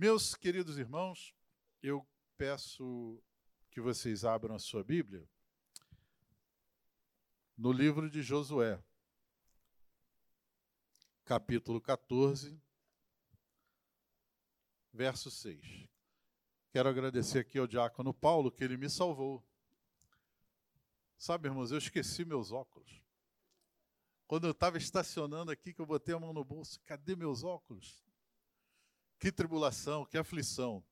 Meus queridos irmãos, eu peço que vocês abram a sua Bíblia no livro de Josué, capítulo 14, verso 6. Quero agradecer aqui ao diácono Paulo que ele me salvou. Sabe, irmãos, eu esqueci meus óculos. Quando eu estava estacionando aqui, que eu botei a mão no bolso, cadê meus óculos? Que tribulação, que aflição.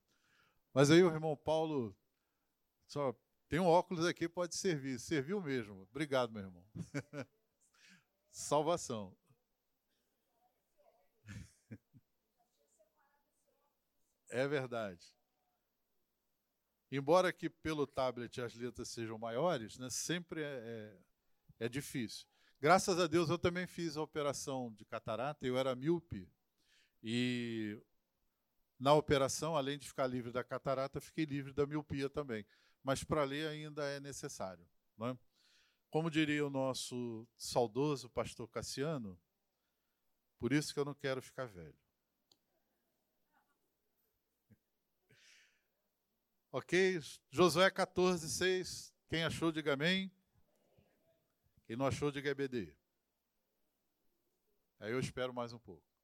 Mas aí o irmão Paulo só tem um óculos aqui, pode servir. Serviu mesmo. Obrigado, meu irmão. Salvação. É verdade. Embora que pelo tablet as letras sejam maiores, né, sempre é, é, é difícil. Graças a Deus eu também fiz a operação de catarata, eu era míope. E na operação, além de ficar livre da catarata, fiquei livre da miopia também. Mas para ler ainda é necessário. Né? Como diria o nosso saudoso pastor Cassiano, por isso que eu não quero ficar velho. Ok? Josué 14, 6. Quem achou, diga amém. Quem não achou, diga EBD. Aí eu espero mais um pouco.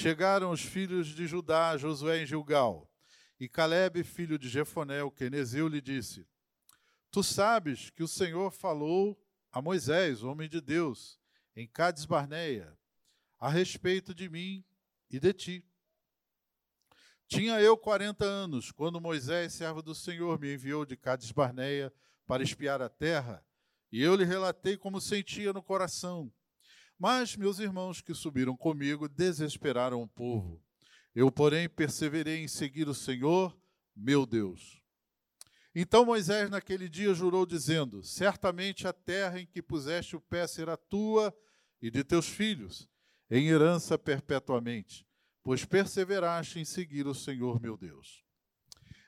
Chegaram os filhos de Judá, Josué em Gilgal, e Caleb, filho de Jefoné, o quenezeu, lhe disse: Tu sabes que o Senhor falou a Moisés, homem de Deus, em Cades Barneia, a respeito de mim e de ti. Tinha eu quarenta anos, quando Moisés, servo do Senhor, me enviou de Cades Barneia para espiar a terra, e eu lhe relatei como sentia no coração mas meus irmãos que subiram comigo desesperaram o povo. Eu, porém, perseverei em seguir o Senhor, meu Deus. Então Moisés naquele dia jurou, dizendo: Certamente a terra em que puseste o pé será tua e de teus filhos, em herança perpetuamente, pois perseveraste em seguir o Senhor meu Deus.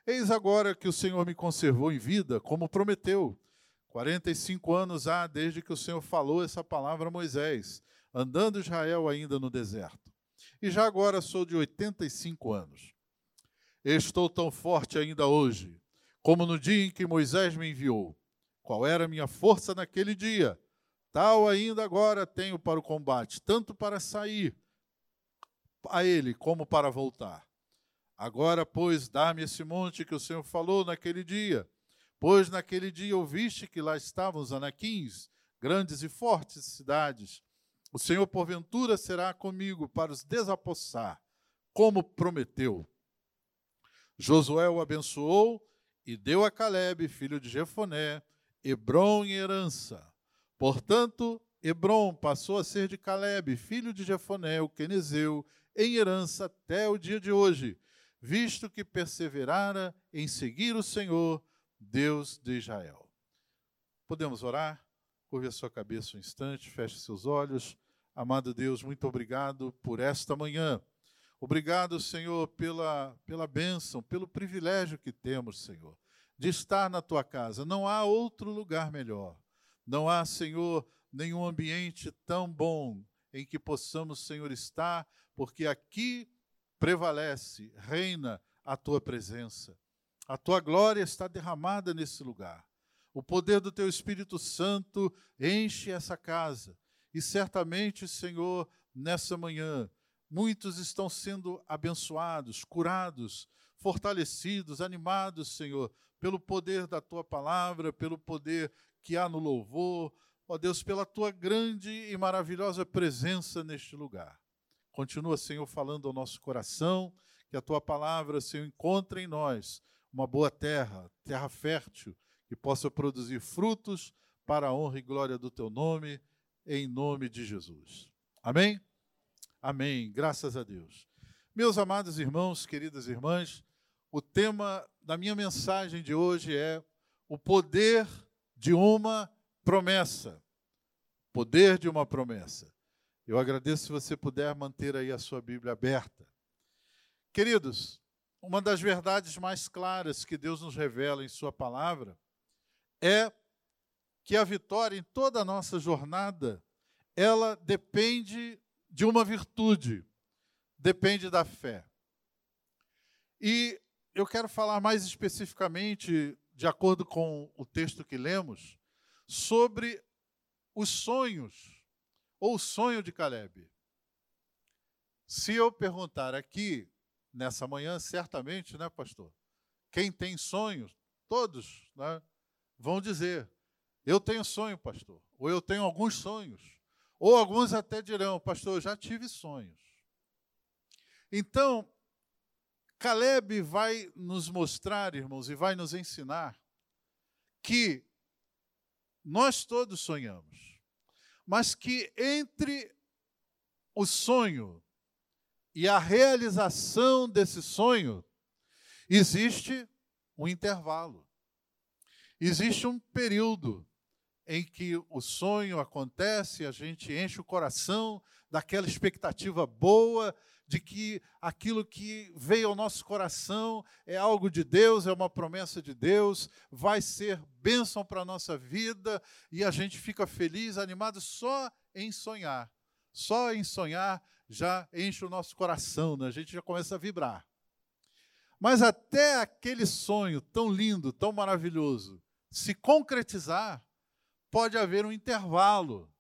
Eis agora que o Senhor me conservou em vida, como prometeu, 45 anos há desde que o Senhor falou essa palavra a Moisés, andando Israel ainda no deserto. E já agora sou de 85 anos. Estou tão forte ainda hoje, como no dia em que Moisés me enviou. Qual era a minha força naquele dia? Tal ainda agora tenho para o combate, tanto para sair a ele como para voltar. Agora, pois, dá-me esse monte que o Senhor falou naquele dia Pois naquele dia ouviste que lá estavam os anaquins, grandes e fortes cidades. O Senhor, porventura, será comigo para os desapossar, como prometeu. Josué o abençoou e deu a Caleb, filho de Jefoné, Hebron em herança. Portanto, Hebron passou a ser de Caleb, filho de Jefoné, o quenezeu, em herança até o dia de hoje, visto que perseverara em seguir o Senhor, Deus de Israel. Podemos orar? Curve a sua cabeça um instante, feche seus olhos. Amado Deus, muito obrigado por esta manhã. Obrigado, Senhor, pela, pela bênção, pelo privilégio que temos, Senhor, de estar na tua casa. Não há outro lugar melhor. Não há, Senhor, nenhum ambiente tão bom em que possamos, Senhor, estar, porque aqui prevalece, reina a tua presença. A tua glória está derramada nesse lugar. O poder do teu Espírito Santo enche essa casa. E certamente, Senhor, nessa manhã, muitos estão sendo abençoados, curados, fortalecidos, animados, Senhor, pelo poder da tua palavra, pelo poder que há no louvor, ó Deus, pela tua grande e maravilhosa presença neste lugar. Continua, Senhor, falando ao nosso coração, que a tua palavra, Senhor, encontre em nós uma boa terra, terra fértil, que possa produzir frutos para a honra e glória do teu nome, em nome de Jesus. Amém? Amém. Graças a Deus. Meus amados irmãos, queridas irmãs, o tema da minha mensagem de hoje é o poder de uma promessa. Poder de uma promessa. Eu agradeço se você puder manter aí a sua Bíblia aberta. Queridos, uma das verdades mais claras que Deus nos revela em Sua palavra é que a vitória em toda a nossa jornada ela depende de uma virtude, depende da fé. E eu quero falar mais especificamente, de acordo com o texto que lemos, sobre os sonhos, ou o sonho de Caleb. Se eu perguntar aqui, nessa manhã, certamente, né, pastor? Quem tem sonhos, todos né, vão dizer: Eu tenho sonho, pastor. Ou eu tenho alguns sonhos. Ou alguns até dirão: Pastor, eu já tive sonhos. Então, Caleb vai nos mostrar, irmãos, e vai nos ensinar que nós todos sonhamos, mas que entre o sonho e a realização desse sonho existe um intervalo. Existe um período em que o sonho acontece, a gente enche o coração daquela expectativa boa de que aquilo que veio ao nosso coração é algo de Deus, é uma promessa de Deus, vai ser bênção para a nossa vida e a gente fica feliz, animado só em sonhar. Só em sonhar já enche o nosso coração, né? a gente já começa a vibrar. Mas até aquele sonho tão lindo, tão maravilhoso, se concretizar, pode haver um intervalo.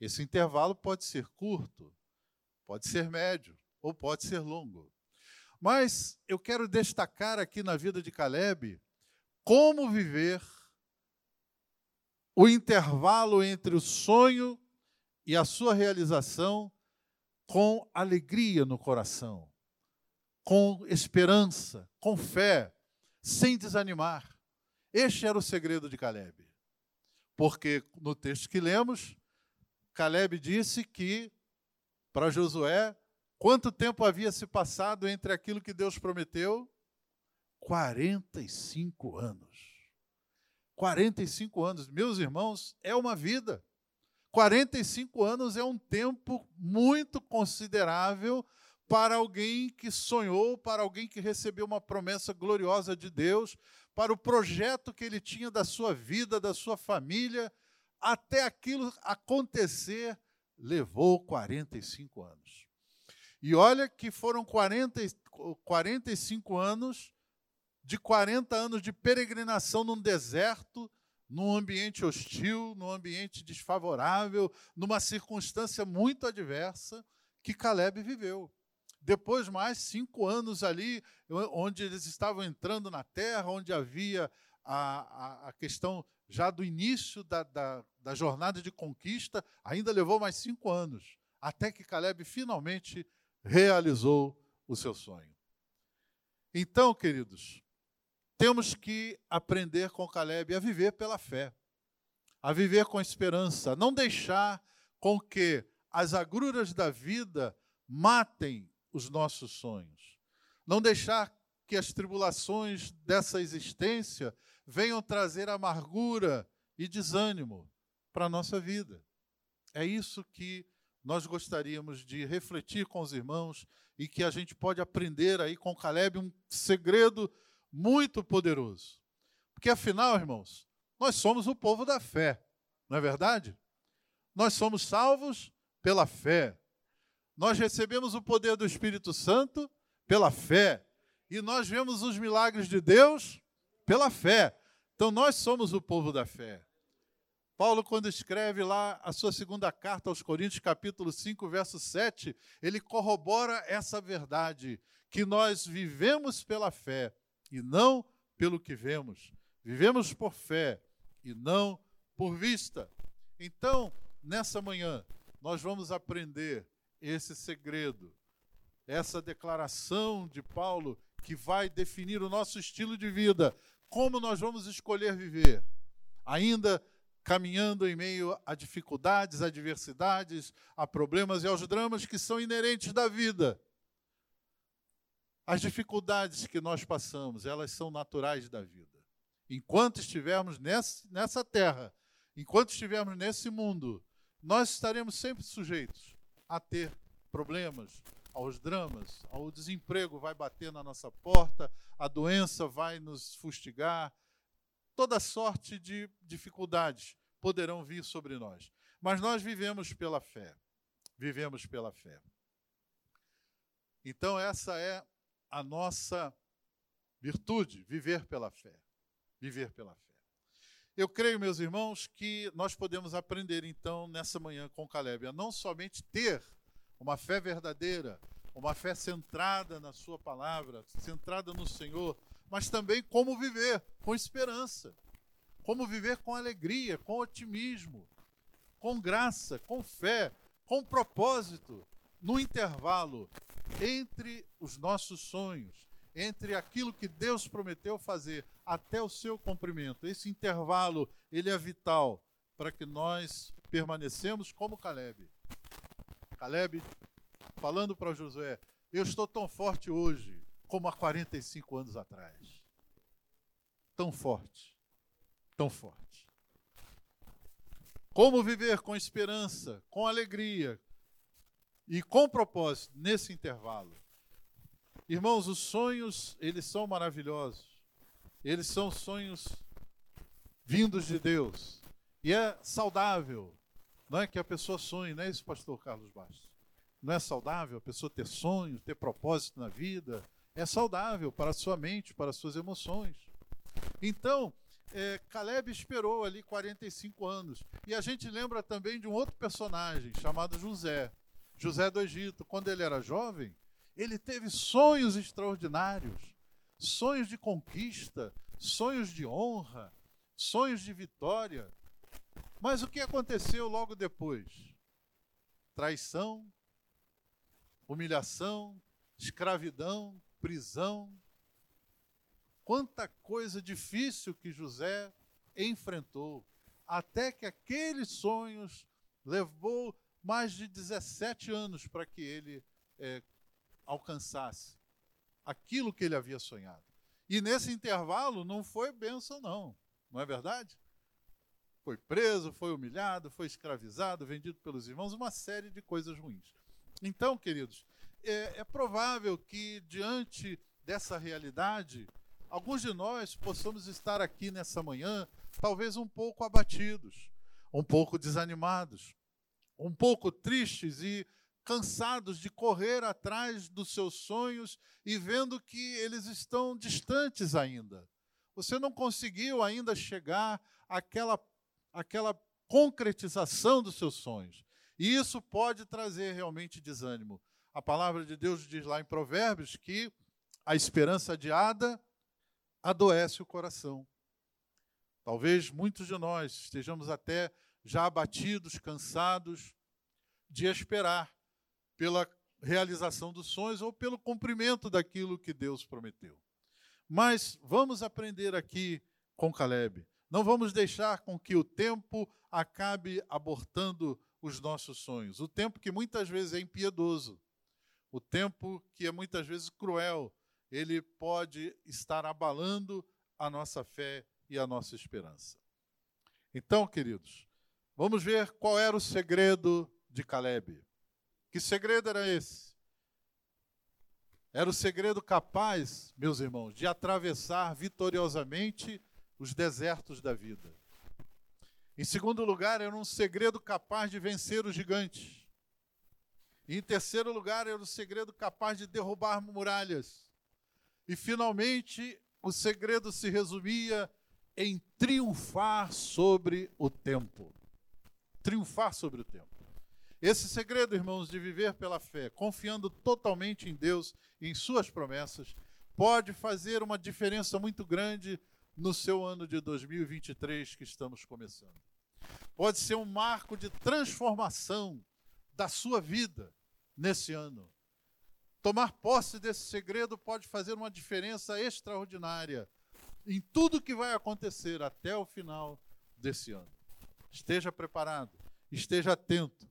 Esse intervalo pode ser curto, Pode ser médio ou pode ser longo. Mas eu quero destacar aqui na vida de Caleb como viver o intervalo entre o sonho e a sua realização com alegria no coração, com esperança, com fé, sem desanimar. Este era o segredo de Caleb. Porque no texto que lemos, Caleb disse que para Josué, quanto tempo havia se passado entre aquilo que Deus prometeu? 45 anos. 45 anos, meus irmãos, é uma vida. 45 anos é um tempo muito considerável para alguém que sonhou, para alguém que recebeu uma promessa gloriosa de Deus, para o projeto que ele tinha da sua vida, da sua família, até aquilo acontecer levou 45 anos. E olha que foram 40, 45 anos de 40 anos de peregrinação num deserto, num ambiente hostil, num ambiente desfavorável, numa circunstância muito adversa que Caleb viveu. Depois, mais cinco anos ali, onde eles estavam entrando na terra, onde havia a, a, a questão já do início da, da, da jornada de conquista, ainda levou mais cinco anos, até que Caleb finalmente realizou o seu sonho. Então, queridos, temos que aprender com Caleb a viver pela fé, a viver com esperança, não deixar com que as agruras da vida matem os nossos sonhos, não deixar que as tribulações dessa existência venham trazer amargura e desânimo para a nossa vida. É isso que nós gostaríamos de refletir com os irmãos e que a gente pode aprender aí com Caleb um segredo muito poderoso. Porque afinal, irmãos, nós somos o povo da fé, não é verdade? Nós somos salvos pela fé. Nós recebemos o poder do Espírito Santo pela fé. E nós vemos os milagres de Deus pela fé. Então nós somos o povo da fé. Paulo, quando escreve lá a sua segunda carta aos Coríntios, capítulo 5, verso 7, ele corrobora essa verdade, que nós vivemos pela fé e não pelo que vemos. Vivemos por fé e não por vista. Então, nessa manhã, nós vamos aprender esse segredo, essa declaração de Paulo que vai definir o nosso estilo de vida, como nós vamos escolher viver, ainda caminhando em meio a dificuldades, adversidades, a problemas e aos dramas que são inerentes da vida. As dificuldades que nós passamos, elas são naturais da vida. Enquanto estivermos nessa terra, enquanto estivermos nesse mundo, nós estaremos sempre sujeitos a ter problemas, aos dramas, ao desemprego vai bater na nossa porta, a doença vai nos fustigar, toda sorte de dificuldades poderão vir sobre nós. Mas nós vivemos pela fé. Vivemos pela fé. Então, essa é a nossa virtude, viver pela fé. Viver pela fé. Eu creio, meus irmãos, que nós podemos aprender então nessa manhã com Caleb a não somente ter uma fé verdadeira, uma fé centrada na Sua palavra, centrada no Senhor, mas também como viver com esperança, como viver com alegria, com otimismo, com graça, com fé, com propósito, no intervalo entre os nossos sonhos, entre aquilo que Deus prometeu fazer até o seu cumprimento. Esse intervalo, ele é vital para que nós permanecemos como Caleb. Caleb falando para Josué: "Eu estou tão forte hoje como há 45 anos atrás. Tão forte. Tão forte. Como viver com esperança, com alegria e com propósito nesse intervalo? Irmãos, os sonhos, eles são maravilhosos. Eles são sonhos vindos de Deus. E é saudável. Não é que a pessoa sonhe, não é isso, pastor Carlos Bastos? Não é saudável a pessoa ter sonhos, ter propósito na vida? É saudável para a sua mente, para as suas emoções. Então, é, Caleb esperou ali 45 anos. E a gente lembra também de um outro personagem chamado José. José do Egito. Quando ele era jovem, ele teve sonhos extraordinários, sonhos de conquista, sonhos de honra, sonhos de vitória. Mas o que aconteceu logo depois? Traição, humilhação, escravidão, prisão. Quanta coisa difícil que José enfrentou, até que aqueles sonhos levou mais de 17 anos para que ele é, alcançasse aquilo que ele havia sonhado. E nesse intervalo não foi bênção, não. Não é verdade? Foi preso, foi humilhado, foi escravizado, vendido pelos irmãos, uma série de coisas ruins. Então, queridos, é, é provável que diante dessa realidade, alguns de nós possamos estar aqui nessa manhã, talvez um pouco abatidos, um pouco desanimados, um pouco tristes e cansados de correr atrás dos seus sonhos e vendo que eles estão distantes ainda. Você não conseguiu ainda chegar àquela, àquela concretização dos seus sonhos. E isso pode trazer realmente desânimo. A palavra de Deus diz lá em Provérbios que a esperança adiada adoece o coração. Talvez muitos de nós estejamos até já abatidos, cansados de esperar pela realização dos sonhos ou pelo cumprimento daquilo que Deus prometeu. Mas vamos aprender aqui com Caleb. Não vamos deixar com que o tempo acabe abortando os nossos sonhos. O tempo que muitas vezes é impiedoso, o tempo que é muitas vezes cruel, ele pode estar abalando a nossa fé e a nossa esperança. Então, queridos, vamos ver qual era o segredo de Caleb. Que segredo era esse? Era o segredo capaz, meus irmãos, de atravessar vitoriosamente os desertos da vida. Em segundo lugar, era um segredo capaz de vencer os gigantes. E em terceiro lugar, era o segredo capaz de derrubar muralhas. E finalmente, o segredo se resumia em triunfar sobre o tempo. Triunfar sobre o tempo. Esse segredo, irmãos, de viver pela fé, confiando totalmente em Deus e em Suas promessas, pode fazer uma diferença muito grande no seu ano de 2023 que estamos começando. Pode ser um marco de transformação da sua vida nesse ano. Tomar posse desse segredo pode fazer uma diferença extraordinária em tudo que vai acontecer até o final desse ano. Esteja preparado, esteja atento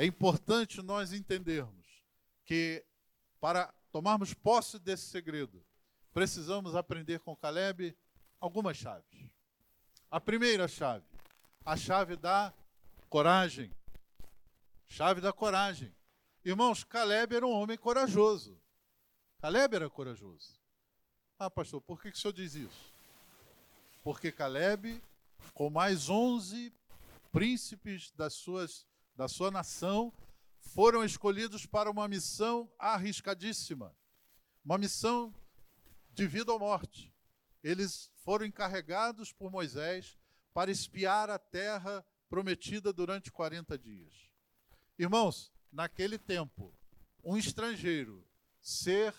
é importante nós entendermos que para tomarmos posse desse segredo, precisamos aprender com Caleb algumas chaves. A primeira chave, a chave da coragem. Chave da coragem. Irmãos, Caleb era um homem corajoso. Caleb era corajoso. Ah, pastor, por que, que o senhor diz isso? Porque Caleb, com mais 11 príncipes das suas, da sua nação foram escolhidos para uma missão arriscadíssima, uma missão de vida ou morte. Eles foram encarregados por Moisés para espiar a terra prometida durante 40 dias. Irmãos, naquele tempo, um estrangeiro ser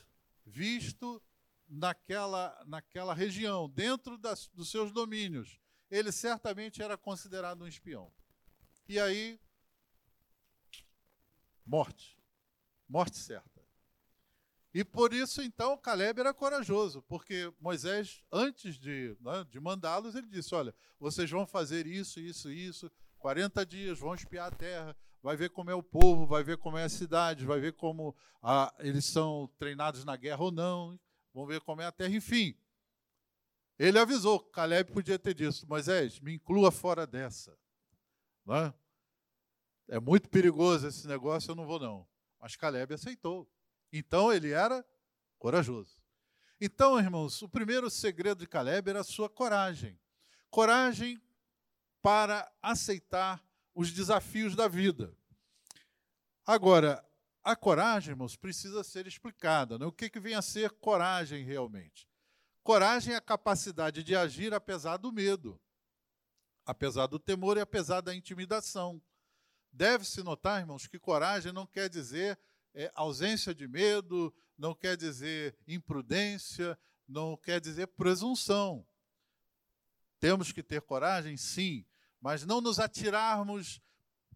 visto naquela, naquela região, dentro das, dos seus domínios, ele certamente era considerado um espião. E aí, morte. Morte certa. E por isso, então, Caleb era corajoso, porque Moisés, antes de, né, de mandá-los, ele disse: Olha, vocês vão fazer isso, isso, isso, 40 dias, vão espiar a terra, vai ver como é o povo, vai ver como é a cidade, vai ver como ah, eles são treinados na guerra ou não, vão ver como é a terra, enfim. Ele avisou, Caleb podia ter dito: Moisés, me inclua fora dessa. Não é? é muito perigoso esse negócio, eu não vou não. Mas Caleb aceitou. Então ele era corajoso. Então, irmãos, o primeiro segredo de Caleb era a sua coragem. Coragem para aceitar os desafios da vida. Agora, a coragem, irmãos, precisa ser explicada. Né? O que, que vem a ser coragem realmente? Coragem é a capacidade de agir apesar do medo, apesar do temor e apesar da intimidação. Deve-se notar, irmãos, que coragem não quer dizer é, ausência de medo, não quer dizer imprudência, não quer dizer presunção. Temos que ter coragem, sim, mas não nos atirarmos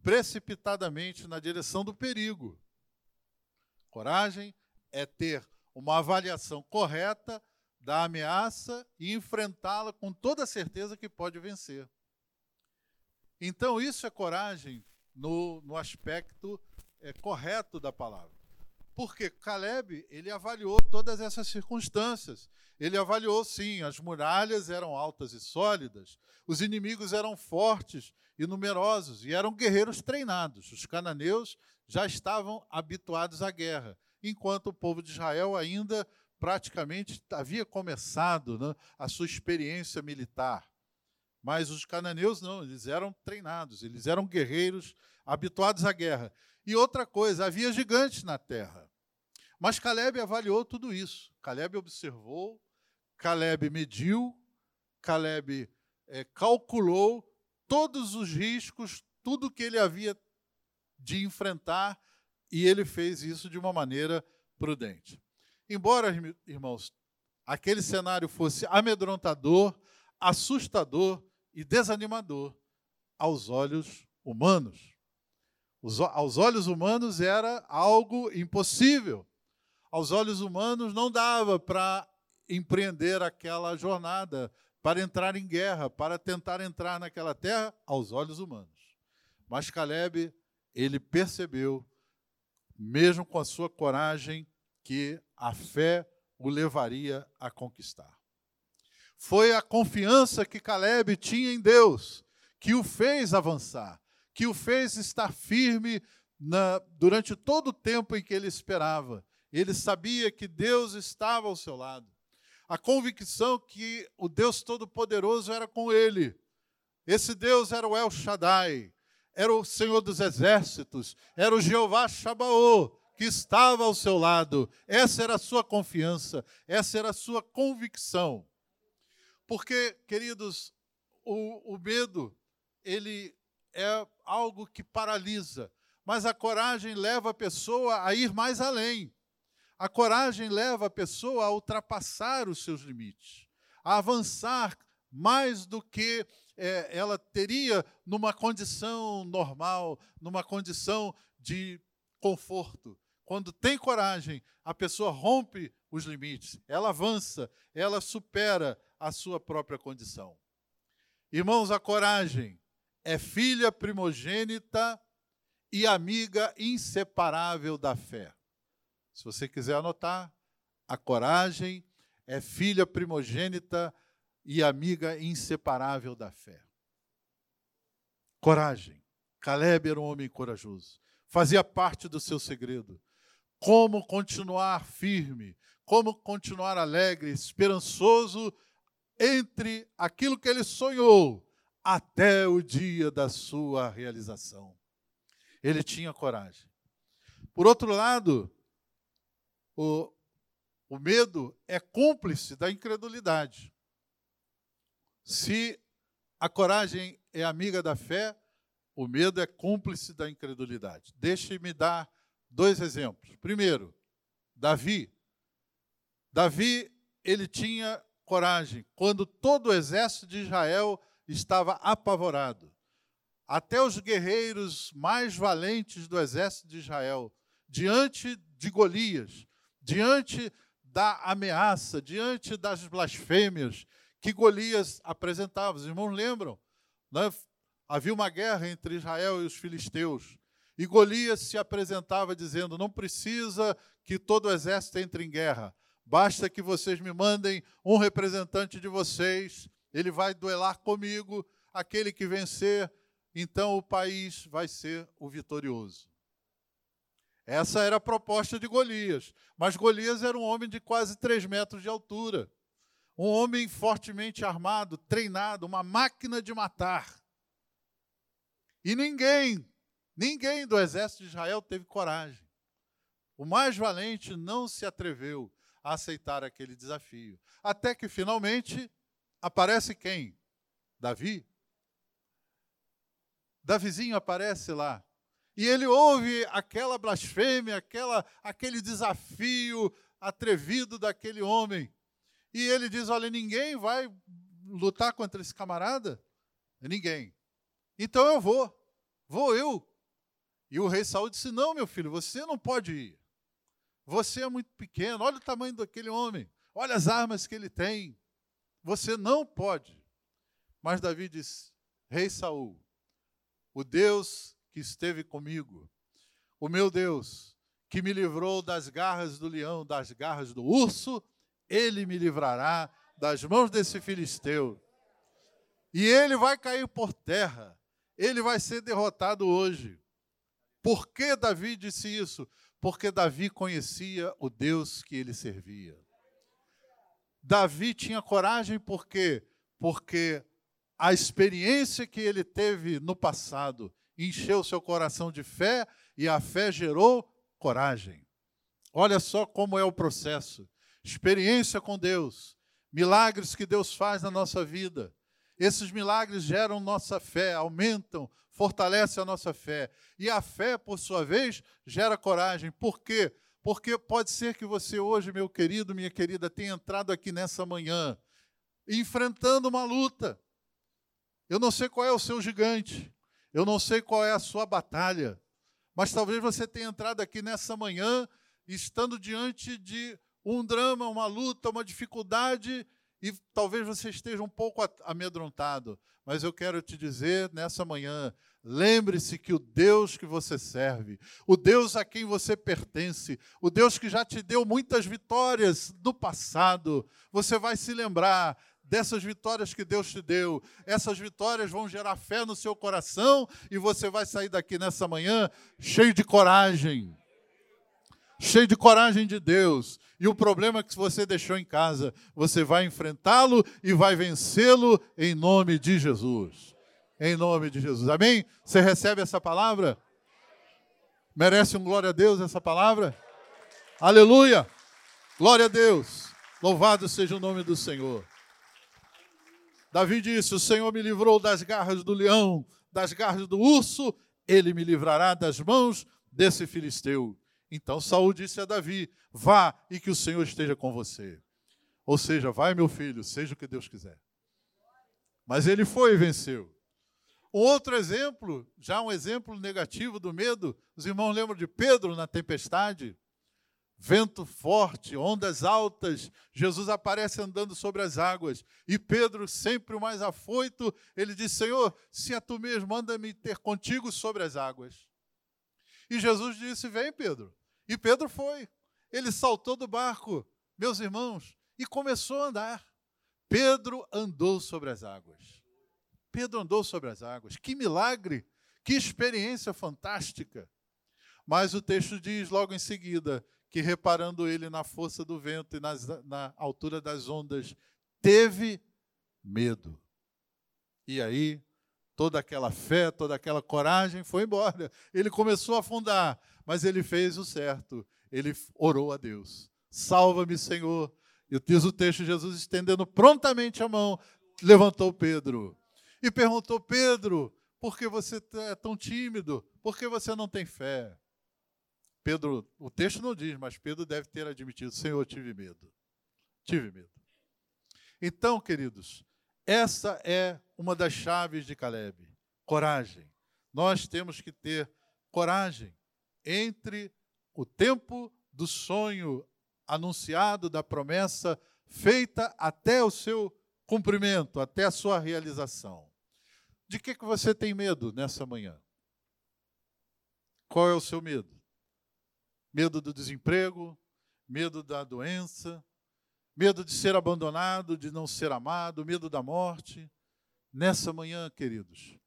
precipitadamente na direção do perigo. Coragem é ter uma avaliação correta da ameaça e enfrentá-la com toda a certeza que pode vencer. Então, isso é coragem no, no aspecto é, correto da palavra. Porque Caleb, ele avaliou todas essas circunstâncias. Ele avaliou, sim, as muralhas eram altas e sólidas, os inimigos eram fortes e numerosos, e eram guerreiros treinados. Os cananeus já estavam habituados à guerra, enquanto o povo de Israel ainda praticamente havia começado né, a sua experiência militar. Mas os cananeus não, eles eram treinados, eles eram guerreiros habituados à guerra. E outra coisa, havia gigantes na terra. Mas Caleb avaliou tudo isso. Caleb observou, Caleb mediu, Caleb é, calculou todos os riscos, tudo que ele havia de enfrentar, e ele fez isso de uma maneira prudente. Embora, irmãos, aquele cenário fosse amedrontador, assustador e desanimador aos olhos humanos aos olhos humanos era algo impossível. Aos olhos humanos não dava para empreender aquela jornada, para entrar em guerra, para tentar entrar naquela terra, aos olhos humanos. Mas Caleb, ele percebeu, mesmo com a sua coragem, que a fé o levaria a conquistar. Foi a confiança que Caleb tinha em Deus que o fez avançar que o fez estar firme na, durante todo o tempo em que ele esperava. Ele sabia que Deus estava ao seu lado. A convicção que o Deus Todo-Poderoso era com ele. Esse Deus era o El Shaddai, era o Senhor dos Exércitos, era o Jeová Shabaô, que estava ao seu lado. Essa era a sua confiança, essa era a sua convicção. Porque, queridos, o, o medo, ele é algo que paralisa, mas a coragem leva a pessoa a ir mais além. A coragem leva a pessoa a ultrapassar os seus limites, a avançar mais do que é, ela teria numa condição normal, numa condição de conforto. Quando tem coragem, a pessoa rompe os limites, ela avança, ela supera a sua própria condição. Irmãos, a coragem é filha primogênita e amiga inseparável da fé. Se você quiser anotar, a coragem é filha primogênita e amiga inseparável da fé. Coragem. Caleb era um homem corajoso. Fazia parte do seu segredo. Como continuar firme, como continuar alegre, esperançoso entre aquilo que ele sonhou até o dia da sua realização. Ele tinha coragem. Por outro lado, o, o medo é cúmplice da incredulidade. Se a coragem é amiga da fé, o medo é cúmplice da incredulidade. Deixe-me dar dois exemplos. Primeiro, Davi. Davi, ele tinha coragem quando todo o exército de Israel estava apavorado. Até os guerreiros mais valentes do exército de Israel, diante de Golias, diante da ameaça, diante das blasfêmias que Golias apresentava. Os irmãos lembram? Né? Havia uma guerra entre Israel e os filisteus. E Golias se apresentava dizendo: Não precisa que todo o exército entre em guerra, basta que vocês me mandem um representante de vocês, ele vai duelar comigo, aquele que vencer, então o país vai ser o vitorioso. Essa era a proposta de Golias. Mas Golias era um homem de quase três metros de altura. Um homem fortemente armado, treinado, uma máquina de matar. E ninguém, ninguém do exército de Israel teve coragem. O mais valente não se atreveu a aceitar aquele desafio. Até que finalmente aparece quem? Davi. Davizinho aparece lá, e ele ouve aquela blasfêmia, aquela, aquele desafio atrevido daquele homem. E ele diz: Olha, ninguém vai lutar contra esse camarada? Ninguém. Então eu vou, vou eu. E o rei Saul disse: Não, meu filho, você não pode ir. Você é muito pequeno, olha o tamanho daquele homem, olha as armas que ele tem. Você não pode. Mas Davi disse: Rei Saul, o Deus que esteve comigo, o meu Deus, que me livrou das garras do leão, das garras do urso, ele me livrará das mãos desse filisteu. E ele vai cair por terra, ele vai ser derrotado hoje. Por que Davi disse isso? Porque Davi conhecia o Deus que ele servia. Davi tinha coragem por quê? Porque a experiência que ele teve no passado encheu seu coração de fé e a fé gerou coragem. Olha só como é o processo. Experiência com Deus, milagres que Deus faz na nossa vida. Esses milagres geram nossa fé, aumentam, fortalecem a nossa fé. E a fé, por sua vez, gera coragem. Por quê? Porque pode ser que você hoje, meu querido, minha querida, tenha entrado aqui nessa manhã enfrentando uma luta. Eu não sei qual é o seu gigante. Eu não sei qual é a sua batalha, mas talvez você tenha entrado aqui nessa manhã estando diante de um drama, uma luta, uma dificuldade e talvez você esteja um pouco amedrontado, mas eu quero te dizer nessa manhã: lembre-se que o Deus que você serve, o Deus a quem você pertence, o Deus que já te deu muitas vitórias no passado, você vai se lembrar dessas vitórias que Deus te deu. Essas vitórias vão gerar fé no seu coração e você vai sair daqui nessa manhã cheio de coragem. Cheio de coragem de Deus. E o problema que você deixou em casa, você vai enfrentá-lo e vai vencê-lo em nome de Jesus. Em nome de Jesus. Amém? Você recebe essa palavra? Merece um glória a Deus essa palavra? Aleluia! Glória a Deus! Louvado seja o nome do Senhor. Davi disse: O Senhor me livrou das garras do leão, das garras do urso, ele me livrará das mãos desse filisteu. Então Saul disse a Davi: Vá e que o Senhor esteja com você. Ou seja, vai, meu filho, seja o que Deus quiser. Mas ele foi e venceu. Outro exemplo, já um exemplo negativo do medo, os irmãos lembram de Pedro na tempestade? vento forte, ondas altas, Jesus aparece andando sobre as águas. E Pedro, sempre o mais afoito, ele diz: Senhor, se é tu mesmo, manda-me ter contigo sobre as águas. E Jesus disse: Vem, Pedro. E Pedro foi. Ele saltou do barco, meus irmãos, e começou a andar. Pedro andou sobre as águas. Pedro andou sobre as águas. Que milagre! Que experiência fantástica! Mas o texto diz logo em seguida que reparando ele na força do vento e nas, na altura das ondas, teve medo. E aí toda aquela fé, toda aquela coragem foi embora. Ele começou a afundar, mas ele fez o certo. Ele orou a Deus. Salva-me, Senhor. E diz o texto Jesus estendendo prontamente a mão, levantou Pedro e perguntou: Pedro, por que você é tão tímido? Por que você não tem fé? Pedro, o texto não diz, mas Pedro deve ter admitido: Senhor, tive medo. Tive medo. Então, queridos, essa é uma das chaves de Caleb: coragem. Nós temos que ter coragem entre o tempo do sonho anunciado, da promessa feita até o seu cumprimento, até a sua realização. De que, que você tem medo nessa manhã? Qual é o seu medo? Medo do desemprego? Medo da doença? Medo de ser abandonado, de não ser amado? Medo da morte? Nessa manhã, queridos,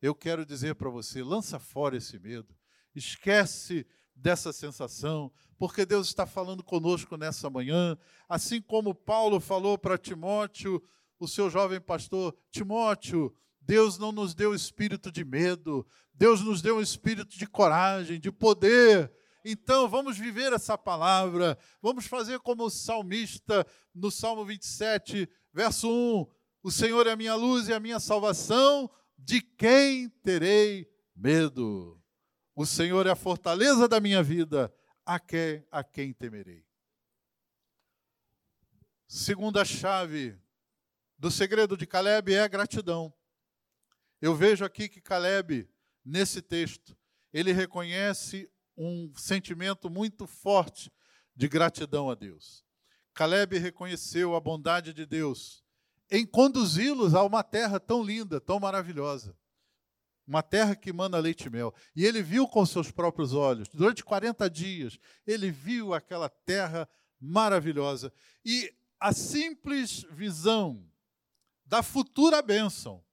eu quero dizer para você: lança fora esse medo, esquece dessa sensação, porque Deus está falando conosco nessa manhã, assim como Paulo falou para Timóteo, o seu jovem pastor: Timóteo, Deus não nos deu espírito de medo, Deus nos deu um espírito de coragem, de poder. Então, vamos viver essa palavra, vamos fazer como o salmista no Salmo 27, verso 1: O Senhor é a minha luz e a minha salvação, de quem terei medo? O Senhor é a fortaleza da minha vida, a quem, a quem temerei? Segunda chave do segredo de Caleb é a gratidão. Eu vejo aqui que Caleb, nesse texto, ele reconhece um sentimento muito forte de gratidão a Deus. Caleb reconheceu a bondade de Deus em conduzi-los a uma terra tão linda, tão maravilhosa. Uma terra que manda leite e mel. E ele viu com seus próprios olhos, durante 40 dias, ele viu aquela terra maravilhosa. E a simples visão da futura bênção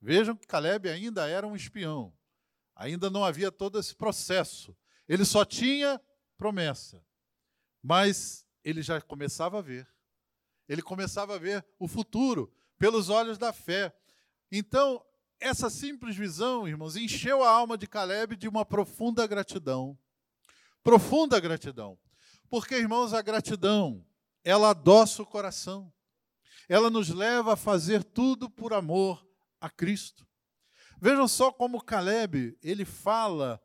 Vejam que Caleb ainda era um espião. Ainda não havia todo esse processo. Ele só tinha promessa. Mas ele já começava a ver. Ele começava a ver o futuro pelos olhos da fé. Então, essa simples visão, irmãos, encheu a alma de Caleb de uma profunda gratidão. Profunda gratidão. Porque, irmãos, a gratidão, ela adoça o coração. Ela nos leva a fazer tudo por amor a Cristo. Vejam só como Caleb, ele fala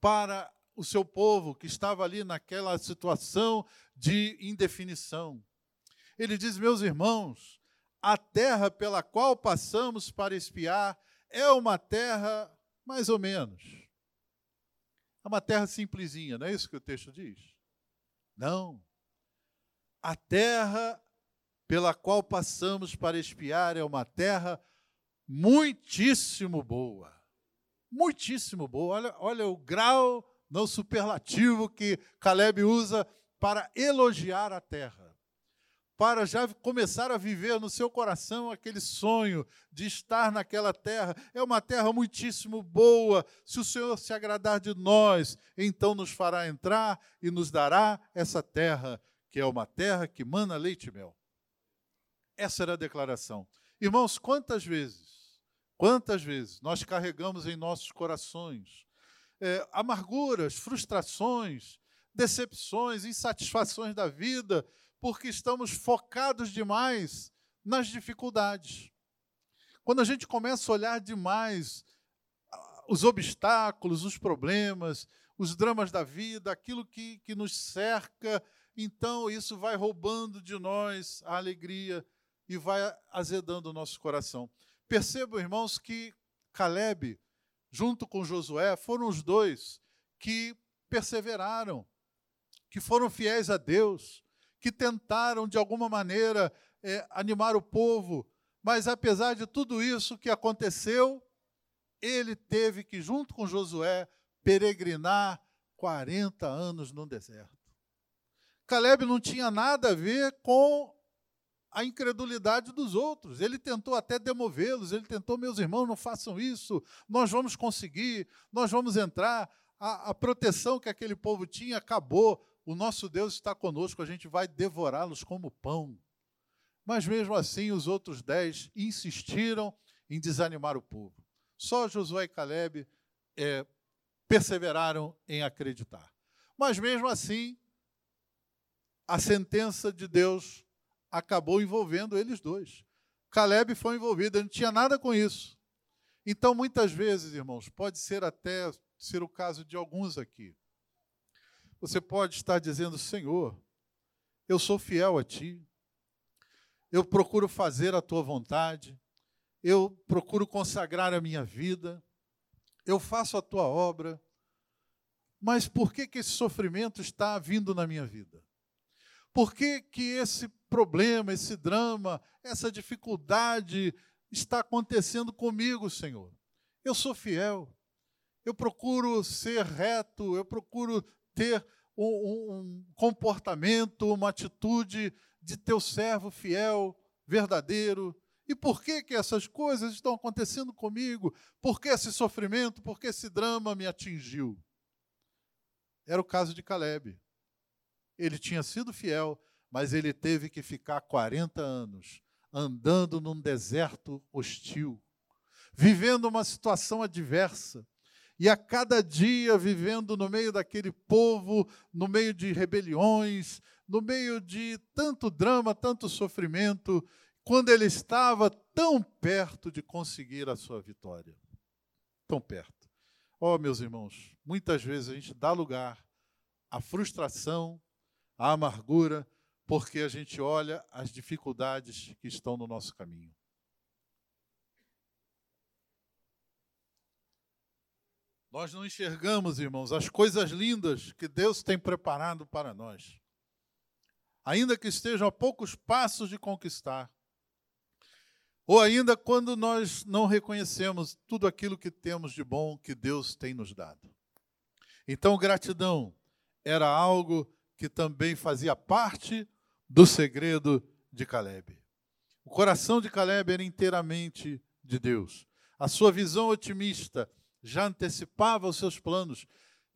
para o seu povo que estava ali naquela situação de indefinição. Ele diz: Meus irmãos, a terra pela qual passamos para espiar é uma terra mais ou menos. É uma terra simplesinha, não é isso que o texto diz? Não. A terra pela qual passamos para espiar é uma terra muitíssimo boa. Muitíssimo boa. Olha, olha o grau, não superlativo que Caleb usa para elogiar a terra. Para já começar a viver no seu coração aquele sonho de estar naquela terra. É uma terra muitíssimo boa. Se o Senhor se agradar de nós, então nos fará entrar e nos dará essa terra, que é uma terra que mana leite e mel. Essa era a declaração. Irmãos, quantas vezes Quantas vezes nós carregamos em nossos corações é, amarguras, frustrações, decepções, insatisfações da vida, porque estamos focados demais nas dificuldades. Quando a gente começa a olhar demais os obstáculos, os problemas, os dramas da vida, aquilo que, que nos cerca, então isso vai roubando de nós a alegria e vai azedando o nosso coração. Percebam, irmãos, que Caleb, junto com Josué, foram os dois que perseveraram, que foram fiéis a Deus, que tentaram, de alguma maneira, é, animar o povo. Mas, apesar de tudo isso que aconteceu, ele teve que, junto com Josué, peregrinar 40 anos no deserto. Caleb não tinha nada a ver com a incredulidade dos outros. Ele tentou até demovê-los, ele tentou, meus irmãos, não façam isso, nós vamos conseguir, nós vamos entrar. A, a proteção que aquele povo tinha acabou. O nosso Deus está conosco, a gente vai devorá-los como pão. Mas mesmo assim, os outros dez insistiram em desanimar o povo. Só Josué e Caleb é, perseveraram em acreditar. Mas mesmo assim, a sentença de Deus acabou envolvendo eles dois. Caleb foi envolvido, ele não tinha nada com isso. Então, muitas vezes, irmãos, pode ser até ser o caso de alguns aqui. Você pode estar dizendo, Senhor, eu sou fiel a Ti, eu procuro fazer a Tua vontade, eu procuro consagrar a minha vida, eu faço a Tua obra, mas por que, que esse sofrimento está vindo na minha vida? Por que, que esse problema, esse drama, essa dificuldade está acontecendo comigo, Senhor? Eu sou fiel, eu procuro ser reto, eu procuro ter um, um comportamento, uma atitude de teu servo fiel, verdadeiro. E por que, que essas coisas estão acontecendo comigo? Por que esse sofrimento? Por que esse drama me atingiu? Era o caso de Caleb. Ele tinha sido fiel, mas ele teve que ficar 40 anos andando num deserto hostil, vivendo uma situação adversa, e a cada dia vivendo no meio daquele povo, no meio de rebeliões, no meio de tanto drama, tanto sofrimento, quando ele estava tão perto de conseguir a sua vitória. Tão perto. Oh, meus irmãos, muitas vezes a gente dá lugar à frustração, a amargura, porque a gente olha as dificuldades que estão no nosso caminho. Nós não enxergamos, irmãos, as coisas lindas que Deus tem preparado para nós. Ainda que estejam a poucos passos de conquistar. Ou ainda quando nós não reconhecemos tudo aquilo que temos de bom que Deus tem nos dado. Então, gratidão era algo que também fazia parte do segredo de Caleb. O coração de Caleb era inteiramente de Deus. A sua visão otimista já antecipava os seus planos.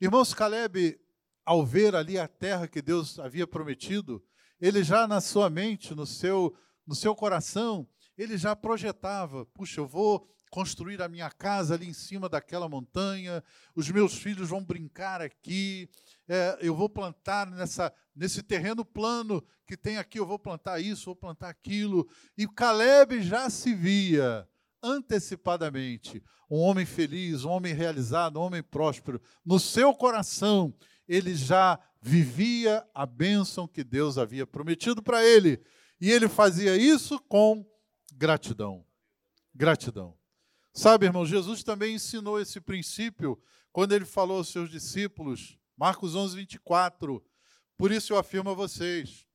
Irmãos, Caleb, ao ver ali a terra que Deus havia prometido, ele já na sua mente, no seu, no seu coração, ele já projetava: puxa, eu vou construir a minha casa ali em cima daquela montanha, os meus filhos vão brincar aqui, é, eu vou plantar nessa, nesse terreno plano que tem aqui, eu vou plantar isso, vou plantar aquilo. E Caleb já se via antecipadamente um homem feliz, um homem realizado, um homem próspero. No seu coração, ele já vivia a bênção que Deus havia prometido para ele. E ele fazia isso com gratidão. Gratidão. Sabe, irmão, Jesus também ensinou esse princípio quando ele falou aos seus discípulos, Marcos 11, 24. Por isso eu afirmo a vocês: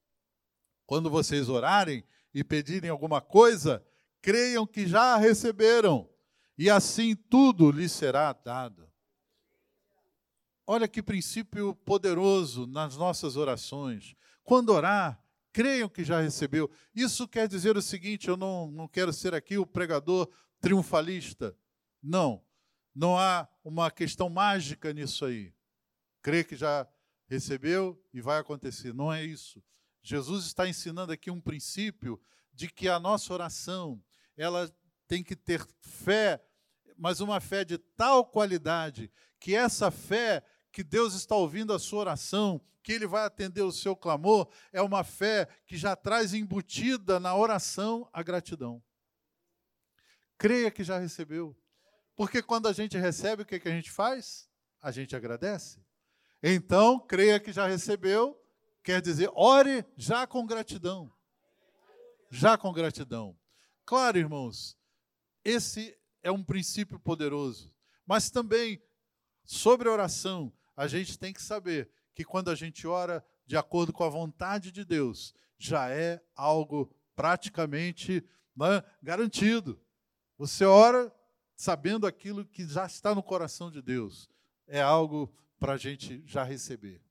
quando vocês orarem e pedirem alguma coisa, creiam que já a receberam, e assim tudo lhes será dado. Olha que princípio poderoso nas nossas orações. Quando orar, creiam que já recebeu. Isso quer dizer o seguinte: eu não, não quero ser aqui o pregador triunfalista. Não, não há uma questão mágica nisso aí. Crê que já recebeu e vai acontecer. Não é isso. Jesus está ensinando aqui um princípio de que a nossa oração, ela tem que ter fé, mas uma fé de tal qualidade que essa fé que Deus está ouvindo a sua oração, que Ele vai atender o seu clamor, é uma fé que já traz embutida na oração a gratidão. Creia que já recebeu. Porque quando a gente recebe, o que, que a gente faz? A gente agradece. Então, creia que já recebeu, quer dizer, ore já com gratidão. Já com gratidão. Claro, irmãos, esse é um princípio poderoso. Mas também, sobre oração, a gente tem que saber que quando a gente ora de acordo com a vontade de Deus, já é algo praticamente né, garantido. Você ora sabendo aquilo que já está no coração de Deus. É algo para a gente já receber.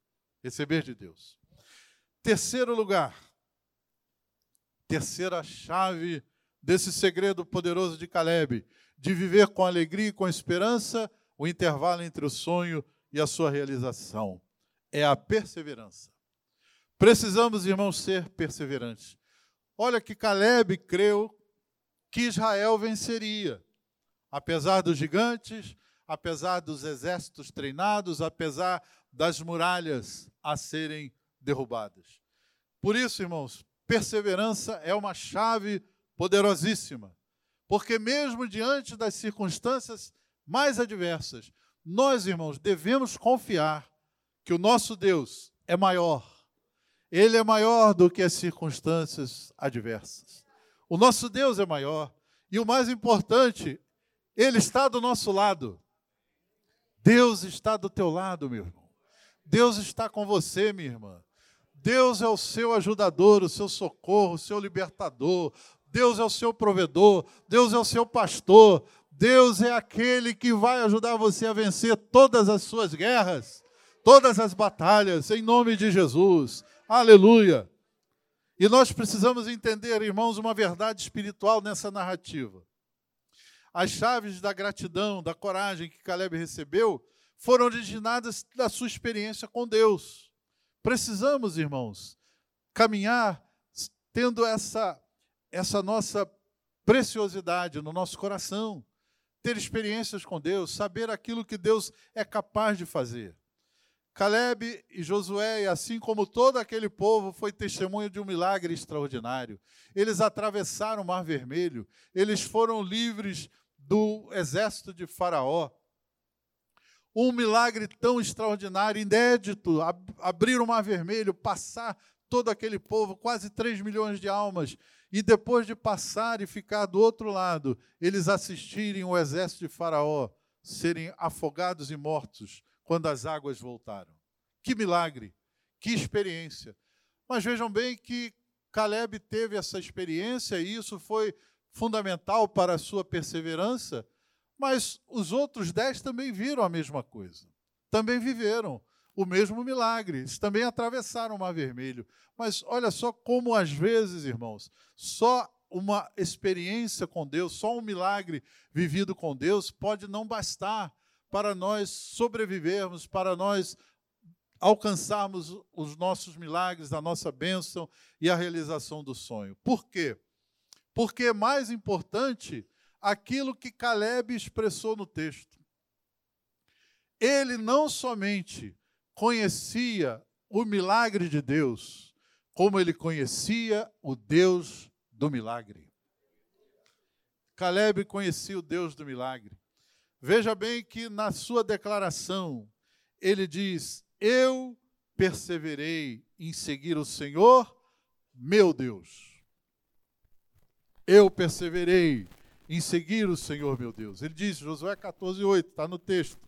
Receber de Deus. Terceiro lugar. Terceira chave desse segredo poderoso de Caleb, de viver com alegria e com esperança o intervalo entre o sonho e a sua realização. É a perseverança. Precisamos, irmãos, ser perseverantes. Olha que Caleb creu que Israel venceria. Apesar dos gigantes, apesar dos exércitos treinados, apesar das muralhas a serem derrubadas. Por isso, irmãos, perseverança é uma chave poderosíssima, porque mesmo diante das circunstâncias mais adversas, nós, irmãos, devemos confiar que o nosso Deus é maior. Ele é maior do que as circunstâncias adversas. O nosso Deus é maior. E o mais importante, Ele está do nosso lado. Deus está do teu lado, meu irmão. Deus está com você, minha irmã. Deus é o seu ajudador, o seu socorro, o seu libertador. Deus é o seu provedor. Deus é o seu pastor. Deus é aquele que vai ajudar você a vencer todas as suas guerras, todas as batalhas, em nome de Jesus. Aleluia. E nós precisamos entender, irmãos, uma verdade espiritual nessa narrativa. As chaves da gratidão, da coragem que Caleb recebeu, foram originadas da sua experiência com Deus. Precisamos, irmãos, caminhar tendo essa, essa nossa preciosidade no nosso coração, ter experiências com Deus, saber aquilo que Deus é capaz de fazer. Caleb e Josué, assim como todo aquele povo, foi testemunho de um milagre extraordinário. Eles atravessaram o Mar Vermelho, eles foram livres do exército de Faraó. Um milagre tão extraordinário, inédito, ab abrir o Mar Vermelho, passar todo aquele povo, quase 3 milhões de almas, e depois de passar e ficar do outro lado, eles assistirem o exército de Faraó serem afogados e mortos quando as águas voltaram. Que milagre, que experiência. Mas vejam bem que Caleb teve essa experiência e isso foi fundamental para a sua perseverança, mas os outros dez também viram a mesma coisa. Também viveram o mesmo milagre. Eles também atravessaram o Mar Vermelho. Mas olha só como, às vezes, irmãos, só uma experiência com Deus, só um milagre vivido com Deus pode não bastar para nós sobrevivermos, para nós alcançarmos os nossos milagres, a nossa bênção e a realização do sonho. Por quê? Porque é mais importante aquilo que Caleb expressou no texto. Ele não somente conhecia o milagre de Deus, como ele conhecia o Deus do milagre. Caleb conhecia o Deus do milagre. Veja bem que na sua declaração, ele diz: Eu perseverei em seguir o Senhor, meu Deus. Eu perseverei em seguir o Senhor, meu Deus. Ele diz, Josué 14, 8, está no texto.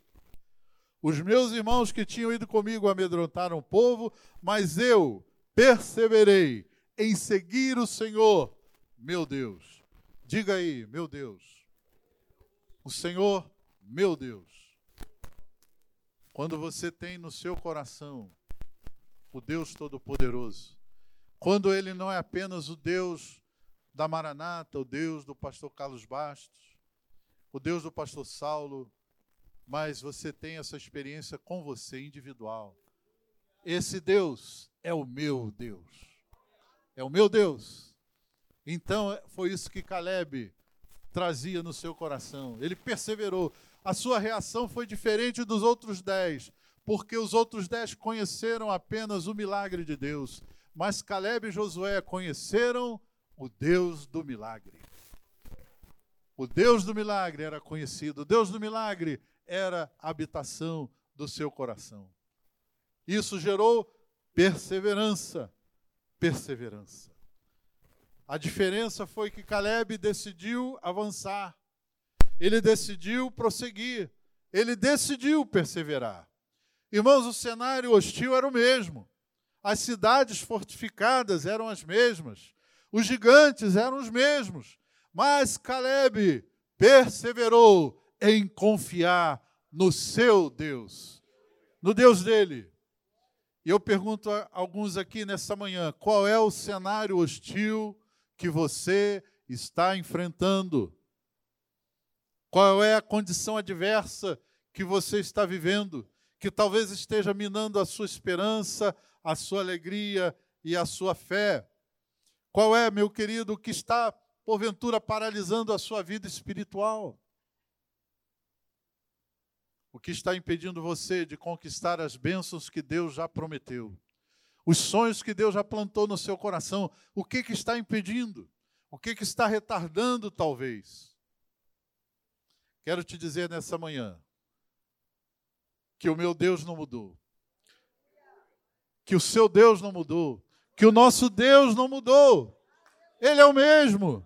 Os meus irmãos que tinham ido comigo amedrontaram o povo, mas eu perseverei em seguir o Senhor, meu Deus. Diga aí, meu Deus. O Senhor, meu Deus. Quando você tem no seu coração o Deus Todo-Poderoso, quando Ele não é apenas o Deus da Maranata, o Deus do pastor Carlos Bastos, o Deus do pastor Saulo, mas você tem essa experiência com você individual. Esse Deus é o meu Deus. É o meu Deus. Então, foi isso que Caleb trazia no seu coração. Ele perseverou. A sua reação foi diferente dos outros dez, porque os outros dez conheceram apenas o milagre de Deus. Mas Caleb e Josué conheceram o Deus do milagre. O Deus do milagre era conhecido. O Deus do milagre era a habitação do seu coração. Isso gerou perseverança. Perseverança. A diferença foi que Caleb decidiu avançar. Ele decidiu prosseguir. Ele decidiu perseverar. Irmãos, o cenário hostil era o mesmo. As cidades fortificadas eram as mesmas. Os gigantes eram os mesmos. Mas Caleb perseverou em confiar no seu Deus, no Deus dele. E eu pergunto a alguns aqui nessa manhã: qual é o cenário hostil que você está enfrentando? Qual é a condição adversa que você está vivendo, que talvez esteja minando a sua esperança, a sua alegria e a sua fé? Qual é, meu querido, o que está porventura paralisando a sua vida espiritual? O que está impedindo você de conquistar as bênçãos que Deus já prometeu? Os sonhos que Deus já plantou no seu coração, o que, que está impedindo? O que, que está retardando, talvez? Quero te dizer nessa manhã que o meu Deus não mudou, que o seu Deus não mudou, que o nosso Deus não mudou, Ele é o mesmo.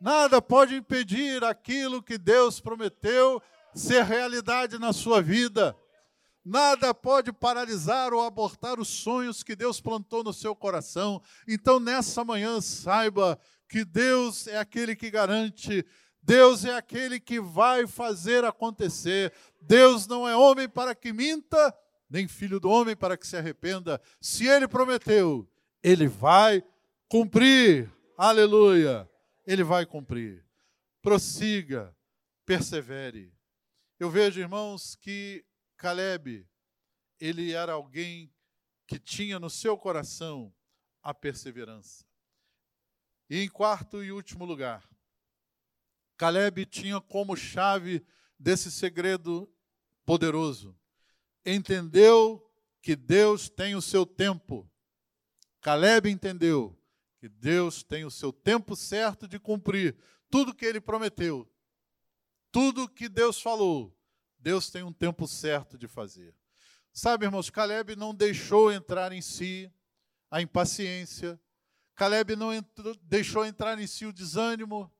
Nada pode impedir aquilo que Deus prometeu ser realidade na sua vida. Nada pode paralisar ou abortar os sonhos que Deus plantou no seu coração. Então, nessa manhã, saiba que Deus é aquele que garante, Deus é aquele que vai fazer acontecer. Deus não é homem para que minta, nem filho do homem para que se arrependa. Se ele prometeu, ele vai cumprir. Aleluia! Ele vai cumprir. Prossiga, persevere. Eu vejo, irmãos, que Caleb, ele era alguém que tinha no seu coração a perseverança. E em quarto e último lugar, Caleb tinha como chave desse segredo poderoso. Entendeu que Deus tem o seu tempo. Caleb entendeu que Deus tem o seu tempo certo de cumprir tudo que ele prometeu. Tudo que Deus falou, Deus tem um tempo certo de fazer. Sabe, irmãos, Caleb não deixou entrar em si a impaciência, Caleb não entrou, deixou entrar em si o desânimo,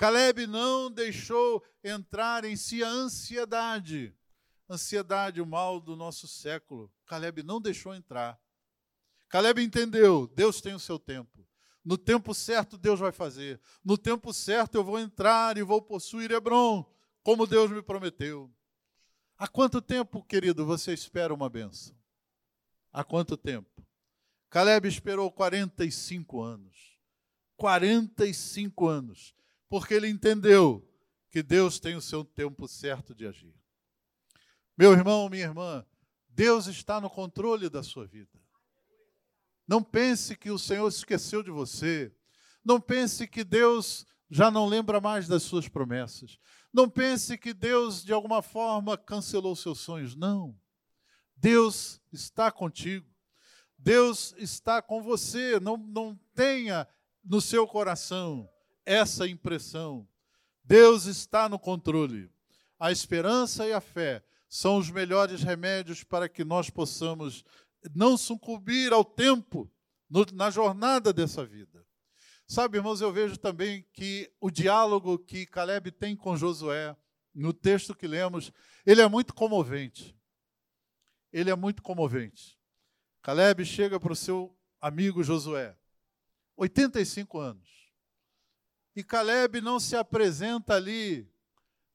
Caleb não deixou entrar em si a ansiedade. Ansiedade, o mal do nosso século. Caleb não deixou entrar. Caleb entendeu, Deus tem o seu tempo. No tempo certo, Deus vai fazer. No tempo certo, eu vou entrar e vou possuir Hebron como Deus me prometeu. Há quanto tempo, querido, você espera uma benção? Há quanto tempo? Caleb esperou 45 anos. 45 anos. Porque ele entendeu que Deus tem o seu tempo certo de agir. Meu irmão, minha irmã, Deus está no controle da sua vida. Não pense que o Senhor esqueceu de você. Não pense que Deus já não lembra mais das suas promessas. Não pense que Deus, de alguma forma, cancelou seus sonhos. Não. Deus está contigo. Deus está com você. Não, não tenha no seu coração essa impressão. Deus está no controle. A esperança e a fé são os melhores remédios para que nós possamos não sucumbir ao tempo no, na jornada dessa vida. Sabe, irmãos, eu vejo também que o diálogo que Caleb tem com Josué, no texto que lemos, ele é muito comovente. Ele é muito comovente. Caleb chega para o seu amigo Josué, 85 anos. E Caleb não se apresenta ali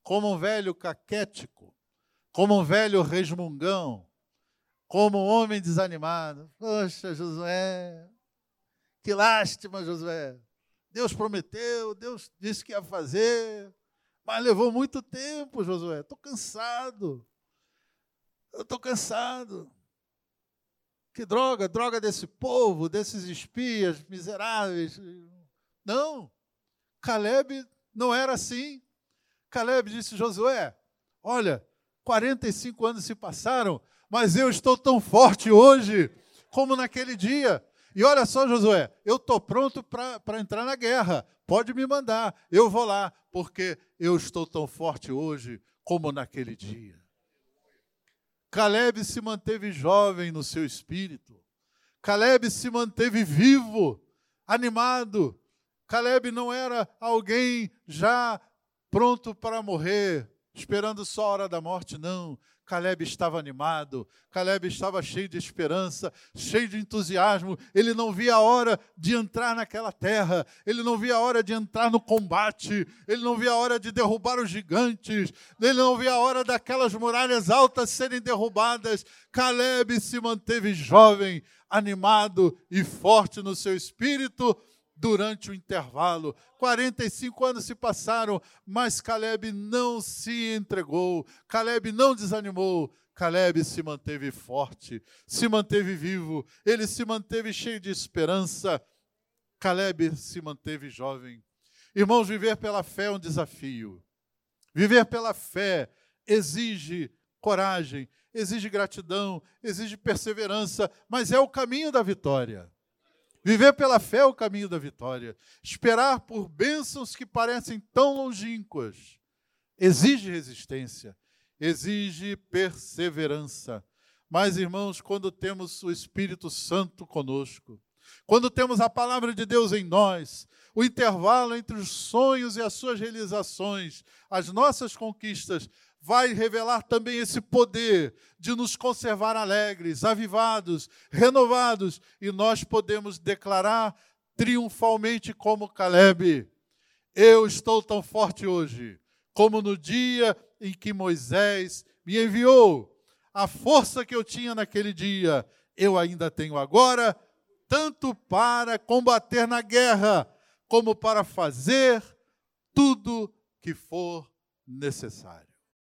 como um velho caquético, como um velho resmungão, como um homem desanimado. Poxa, Josué, que lástima, Josué. Deus prometeu, Deus disse que ia fazer, mas levou muito tempo, Josué. Estou cansado. Eu estou cansado. Que droga, droga desse povo, desses espias miseráveis. Não, Caleb não era assim. Caleb disse: Josué, olha, 45 anos se passaram, mas eu estou tão forte hoje como naquele dia. E olha só, Josué, eu estou pronto para entrar na guerra. Pode me mandar, eu vou lá, porque eu estou tão forte hoje como naquele dia. Caleb se manteve jovem no seu espírito. Caleb se manteve vivo, animado. Caleb não era alguém já pronto para morrer, esperando só a hora da morte, não. Caleb estava animado, Caleb estava cheio de esperança, cheio de entusiasmo. Ele não via a hora de entrar naquela terra, ele não via a hora de entrar no combate, ele não via a hora de derrubar os gigantes, ele não via a hora daquelas muralhas altas serem derrubadas. Caleb se manteve jovem, animado e forte no seu espírito durante o intervalo. 45 anos se passaram, mas Caleb não se entregou, Caleb não desanimou. Caleb se manteve forte, se manteve vivo, ele se manteve cheio de esperança. Caleb se manteve jovem. Irmãos, viver pela fé é um desafio. Viver pela fé exige coragem, exige gratidão, exige perseverança, mas é o caminho da vitória. Viver pela fé é o caminho da vitória. Esperar por bênçãos que parecem tão longínquas exige resistência, exige perseverança. Mas, irmãos, quando temos o Espírito Santo conosco, quando temos a palavra de Deus em nós, o intervalo entre os sonhos e as suas realizações, as nossas conquistas, vai revelar também esse poder de nos conservar alegres, avivados, renovados, e nós podemos declarar triunfalmente como Caleb: Eu estou tão forte hoje, como no dia em que Moisés me enviou. A força que eu tinha naquele dia, eu ainda tenho agora, tanto para combater na guerra, como para fazer tudo que for necessário.